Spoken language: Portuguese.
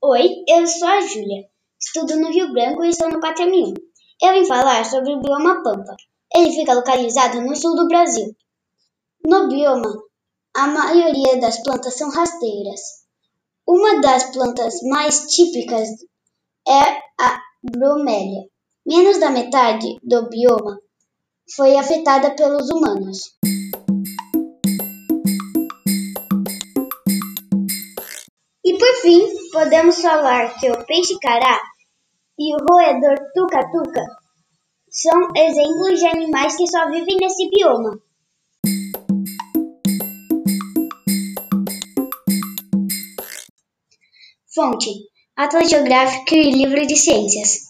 Oi, eu sou a Júlia. Estudo no Rio Branco e estou no 4M1. Eu vim falar sobre o bioma Pampa. Ele fica localizado no sul do Brasil. No bioma, a maioria das plantas são rasteiras. Uma das plantas mais típicas é a bromélia. Menos da metade do bioma foi afetada pelos humanos. Por fim, podemos falar que o peixe-cará e o roedor tuca-tuca são exemplos de animais que só vivem nesse bioma. Fonte: Atlas Geográfico e Livro de Ciências.